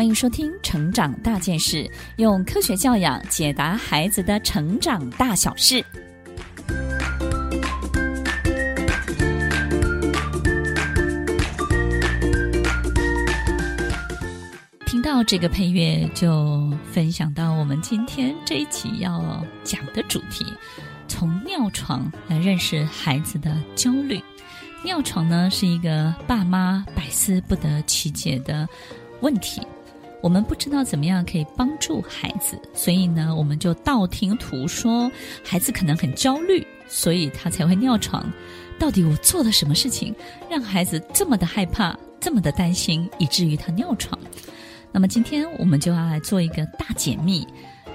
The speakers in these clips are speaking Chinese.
欢迎收听《成长大件事》，用科学教养解答孩子的成长大小事。听到这个配乐，就分享到我们今天这一集要讲的主题：从尿床来认识孩子的焦虑。尿床呢，是一个爸妈百思不得其解的问题。我们不知道怎么样可以帮助孩子，所以呢，我们就道听途说，孩子可能很焦虑，所以他才会尿床。到底我做了什么事情，让孩子这么的害怕，这么的担心，以至于他尿床？那么今天我们就要来做一个大解密。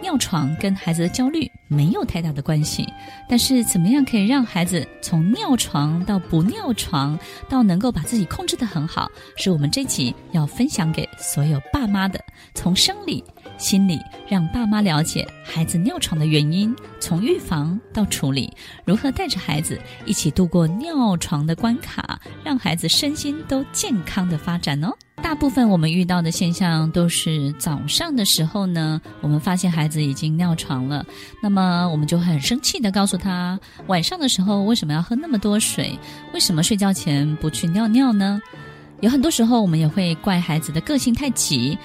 尿床跟孩子的焦虑没有太大的关系，但是怎么样可以让孩子从尿床到不尿床，到能够把自己控制得很好，是我们这集要分享给所有爸妈的。从生理、心理，让爸妈了解孩子尿床的原因，从预防到处理，如何带着孩子一起度过尿床的关卡，让孩子身心都健康的发展哦。大部分我们遇到的现象都是早上的时候呢，我们发现孩子已经尿床了，那么我们就很生气地告诉他，晚上的时候为什么要喝那么多水？为什么睡觉前不去尿尿呢？有很多时候我们也会怪孩子的个性太急，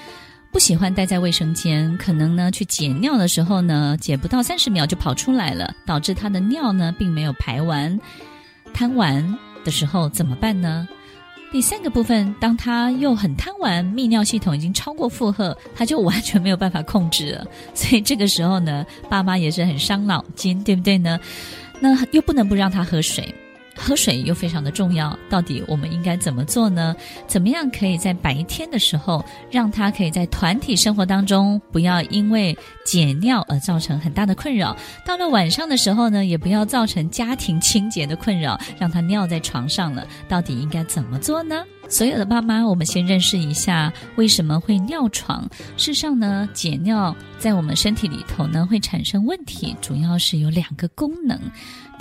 不喜欢待在卫生间，可能呢去解尿的时候呢，解不到三十秒就跑出来了，导致他的尿呢并没有排完，贪玩的时候怎么办呢？第三个部分，当他又很贪玩，泌尿系统已经超过负荷，他就完全没有办法控制了。所以这个时候呢，爸妈也是很伤脑筋，对不对呢？那又不能不让他喝水。喝水又非常的重要，到底我们应该怎么做呢？怎么样可以在白天的时候，让他可以在团体生活当中，不要因为解尿而造成很大的困扰；到了晚上的时候呢，也不要造成家庭清洁的困扰，让他尿在床上了。到底应该怎么做呢？所有的爸妈，我们先认识一下为什么会尿床。事实上呢，解尿在我们身体里头呢会产生问题，主要是有两个功能。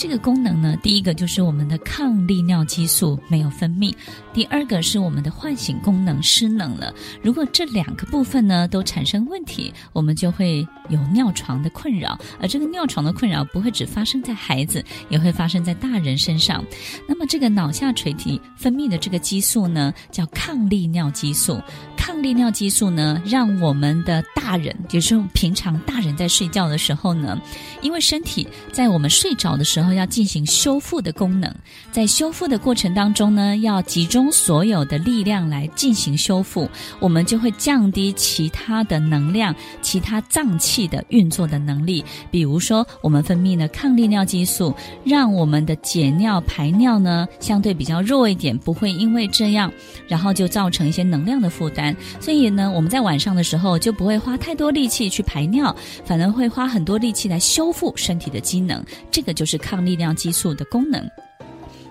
这个功能呢，第一个就是我们的抗利尿激素没有分泌，第二个是我们的唤醒功能失能了。如果这两个部分呢都产生问题，我们就会有尿床的困扰。而这个尿床的困扰不会只发生在孩子，也会发生在大人身上。那么这个脑下垂体分泌的这个激素呢，叫抗利尿激素。抗利尿激素呢，让我们的大人，就是平常大人在睡觉的时候呢，因为身体在我们睡着的时候。要进行修复的功能，在修复的过程当中呢，要集中所有的力量来进行修复，我们就会降低其他的能量、其他脏器的运作的能力。比如说，我们分泌了抗利尿激素，让我们的解尿排尿呢相对比较弱一点，不会因为这样，然后就造成一些能量的负担。所以呢，我们在晚上的时候就不会花太多力气去排尿，反而会花很多力气来修复身体的机能。这个就是抗。利尿激素的功能。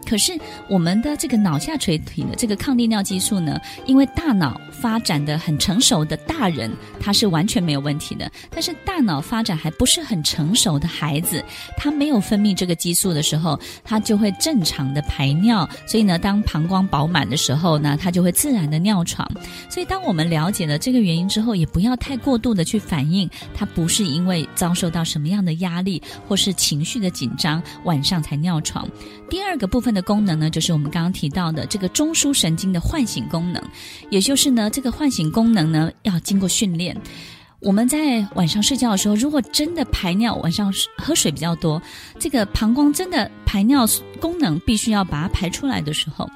可是我们的这个脑下垂体的这个抗利尿激素呢，因为大脑发展的很成熟的大人，他是完全没有问题的。但是大脑发展还不是很成熟的孩子，他没有分泌这个激素的时候，他就会正常的排尿。所以呢，当膀胱饱满的时候呢，他就会自然的尿床。所以当我们了解了这个原因之后，也不要太过度的去反应，他不是因为遭受到什么样的压力或是情绪的紧张，晚上才尿床。第二个部分的功能呢，就是我们刚刚提到的这个中枢神经的唤醒功能，也就是呢，这个唤醒功能呢要经过训练。我们在晚上睡觉的时候，如果真的排尿，晚上喝水比较多，这个膀胱真的排尿功能必须要把它排出来的时候，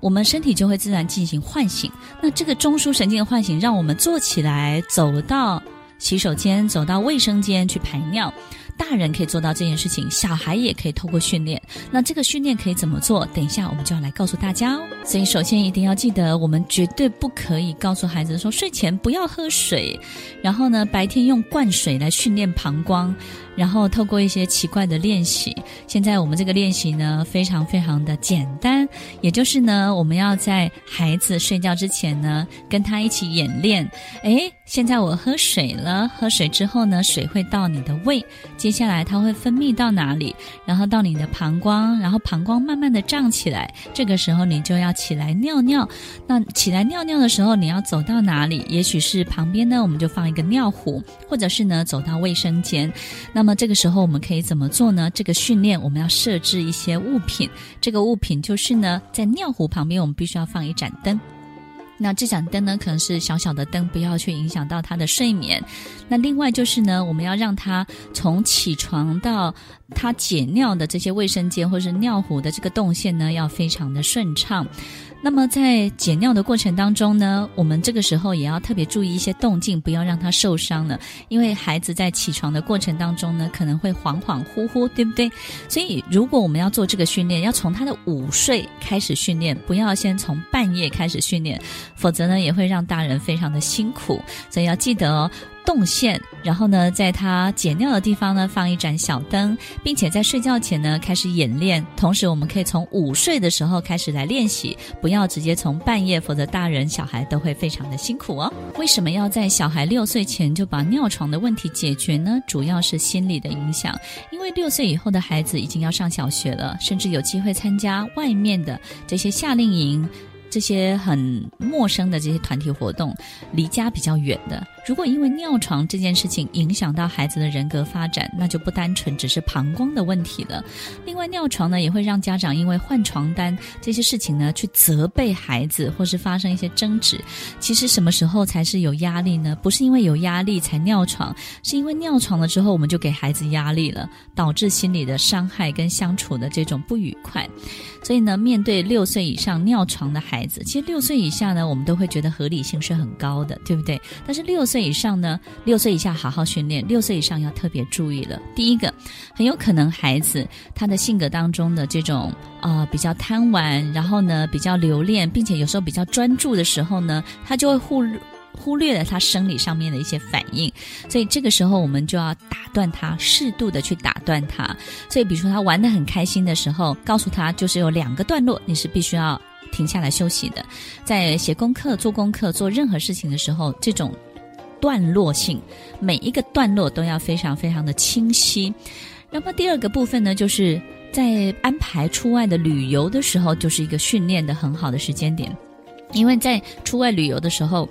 我们身体就会自然进行唤醒。那这个中枢神经的唤醒，让我们坐起来，走到洗手间，走到卫生间去排尿。大人可以做到这件事情，小孩也可以透过训练。那这个训练可以怎么做？等一下我们就要来告诉大家哦。所以首先一定要记得，我们绝对不可以告诉孩子说睡前不要喝水，然后呢，白天用灌水来训练膀胱。然后透过一些奇怪的练习。现在我们这个练习呢，非常非常的简单，也就是呢，我们要在孩子睡觉之前呢，跟他一起演练。诶，现在我喝水了，喝水之后呢，水会到你的胃，接下来它会分泌到哪里？然后到你的膀胱，然后膀胱慢慢的胀起来，这个时候你就要起来尿尿。那起来尿尿的时候，你要走到哪里？也许是旁边呢，我们就放一个尿壶，或者是呢，走到卫生间。那么这个时候我们可以怎么做呢？这个训练我们要设置一些物品，这个物品就是呢，在尿壶旁边我们必须要放一盏灯。那这盏灯呢，可能是小小的灯，不要去影响到他的睡眠。那另外就是呢，我们要让他从起床到他解尿的这些卫生间或是尿壶的这个动线呢，要非常的顺畅。那么在解尿的过程当中呢，我们这个时候也要特别注意一些动静，不要让他受伤了。因为孩子在起床的过程当中呢，可能会恍恍惚惚，对不对？所以如果我们要做这个训练，要从他的午睡开始训练，不要先从半夜开始训练，否则呢也会让大人非常的辛苦。所以要记得哦。动线，然后呢，在他解尿的地方呢，放一盏小灯，并且在睡觉前呢，开始演练。同时，我们可以从午睡的时候开始来练习，不要直接从半夜，否则大人小孩都会非常的辛苦哦。为什么要在小孩六岁前就把尿床的问题解决呢？主要是心理的影响，因为六岁以后的孩子已经要上小学了，甚至有机会参加外面的这些夏令营。这些很陌生的这些团体活动，离家比较远的，如果因为尿床这件事情影响到孩子的人格发展，那就不单纯只是膀胱的问题了。另外，尿床呢也会让家长因为换床单这些事情呢去责备孩子，或是发生一些争执。其实什么时候才是有压力呢？不是因为有压力才尿床，是因为尿床了之后，我们就给孩子压力了，导致心理的伤害跟相处的这种不愉快。所以呢，面对六岁以上尿床的孩子，其实六岁以下呢，我们都会觉得合理性是很高的，对不对？但是六岁岁以上呢，六岁以下好好训练，六岁以上要特别注意了。第一个，很有可能孩子他的性格当中的这种呃比较贪玩，然后呢比较留恋，并且有时候比较专注的时候呢，他就会忽。忽略了他生理上面的一些反应，所以这个时候我们就要打断他，适度的去打断他。所以，比如说他玩得很开心的时候，告诉他就是有两个段落，你是必须要停下来休息的。在写功课、做功课、做任何事情的时候，这种段落性，每一个段落都要非常非常的清晰。那么第二个部分呢，就是在安排出外的旅游的时候，就是一个训练的很好的时间点，因为在出外旅游的时候。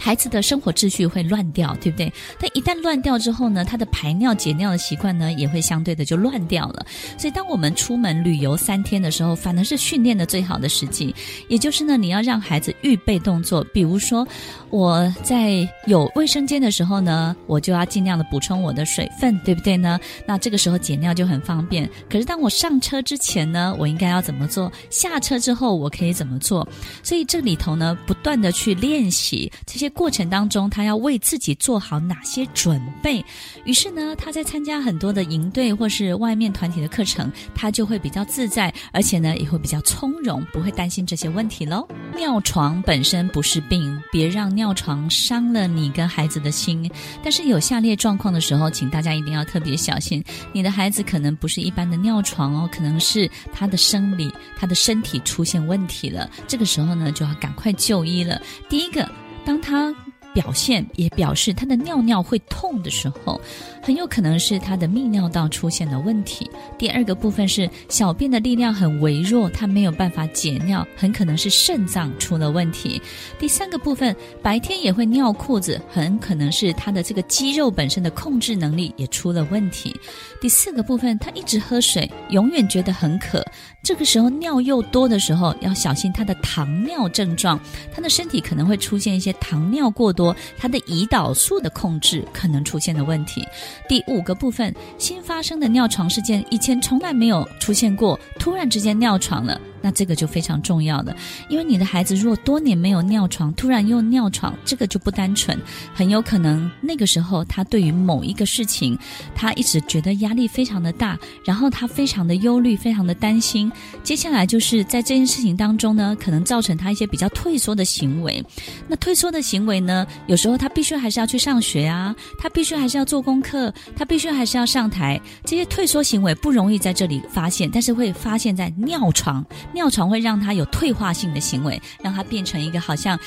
孩子的生活秩序会乱掉，对不对？但一旦乱掉之后呢，他的排尿、解尿的习惯呢，也会相对的就乱掉了。所以，当我们出门旅游三天的时候，反而是训练的最好的时机。也就是呢，你要让孩子预备动作，比如说我在有卫生间的时候呢，我就要尽量的补充我的水分，对不对呢？那这个时候解尿就很方便。可是，当我上车之前呢，我应该要怎么做？下车之后我可以怎么做？所以这里头呢，不断的去练习这些。过程当中，他要为自己做好哪些准备？于是呢，他在参加很多的营队或是外面团体的课程，他就会比较自在，而且呢，也会比较从容，不会担心这些问题喽。尿床本身不是病，别让尿床伤了你跟孩子的心。但是有下列状况的时候，请大家一定要特别小心。你的孩子可能不是一般的尿床哦，可能是他的生理、他的身体出现问题了。这个时候呢，就要赶快就医了。第一个。当他表现也表示他的尿尿会痛的时候，很有可能是他的泌尿道出现了问题。第二个部分是小便的力量很微弱，他没有办法解尿，很可能是肾脏出了问题。第三个部分，白天也会尿裤子，很可能是他的这个肌肉本身的控制能力也出了问题。第四个部分，他一直喝水，永远觉得很渴，这个时候尿又多的时候，要小心他的糖尿症状，他的身体可能会出现一些糖尿过多，他的胰岛素的控制可能出现的问题。第五个部分，新发生的尿床事件，以前从来没有出现过，突然之间尿床了。那这个就非常重要了，因为你的孩子如果多年没有尿床，突然又尿床，这个就不单纯，很有可能那个时候他对于某一个事情，他一直觉得压力非常的大，然后他非常的忧虑，非常的担心。接下来就是在这件事情当中呢，可能造成他一些比较退缩的行为。那退缩的行为呢，有时候他必须还是要去上学啊，他必须还是要做功课，他必须还是要上台。这些退缩行为不容易在这里发现，但是会发现在尿床。尿床会让他有退化性的行为，让他变成一个好像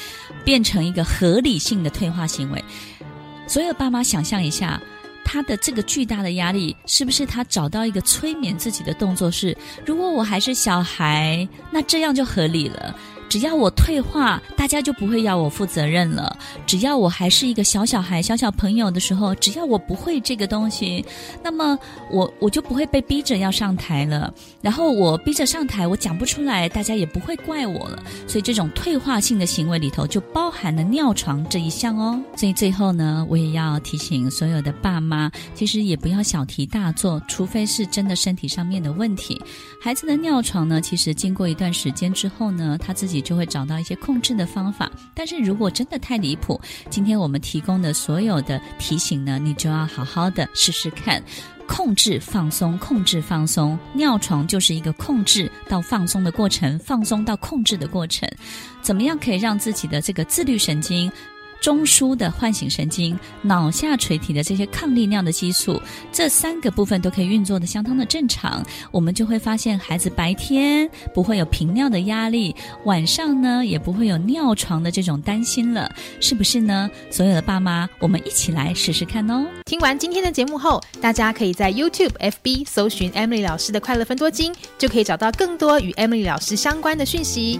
变成一个合理性的退化行为。所有爸妈想象一下，他的这个巨大的压力，是不是他找到一个催眠自己的动作是：如果我还是小孩，那这样就合理了。只要我退化，大家就不会要我负责任了。只要我还是一个小小孩、小小朋友的时候，只要我不会这个东西，那么我我就不会被逼着要上台了。然后我逼着上台，我讲不出来，大家也不会怪我了。所以这种退化性的行为里头就包含了尿床这一项哦。所以最后呢，我也要提醒所有的爸妈，其实也不要小题大做，除非是真的身体上面的问题。孩子的尿床呢，其实经过一段时间之后呢，他自己。就会找到一些控制的方法，但是如果真的太离谱，今天我们提供的所有的提醒呢，你就要好好的试试看，控制放松，控制放松，尿床就是一个控制到放松的过程，放松到控制的过程，怎么样可以让自己的这个自律神经？中枢的唤醒神经、脑下垂体的这些抗利尿的激素，这三个部分都可以运作得相当的正常，我们就会发现孩子白天不会有频尿的压力，晚上呢也不会有尿床的这种担心了，是不是呢？所有的爸妈，我们一起来试试看哦。听完今天的节目后，大家可以在 YouTube、FB 搜寻 Emily 老师的快乐分多金，就可以找到更多与 Emily 老师相关的讯息。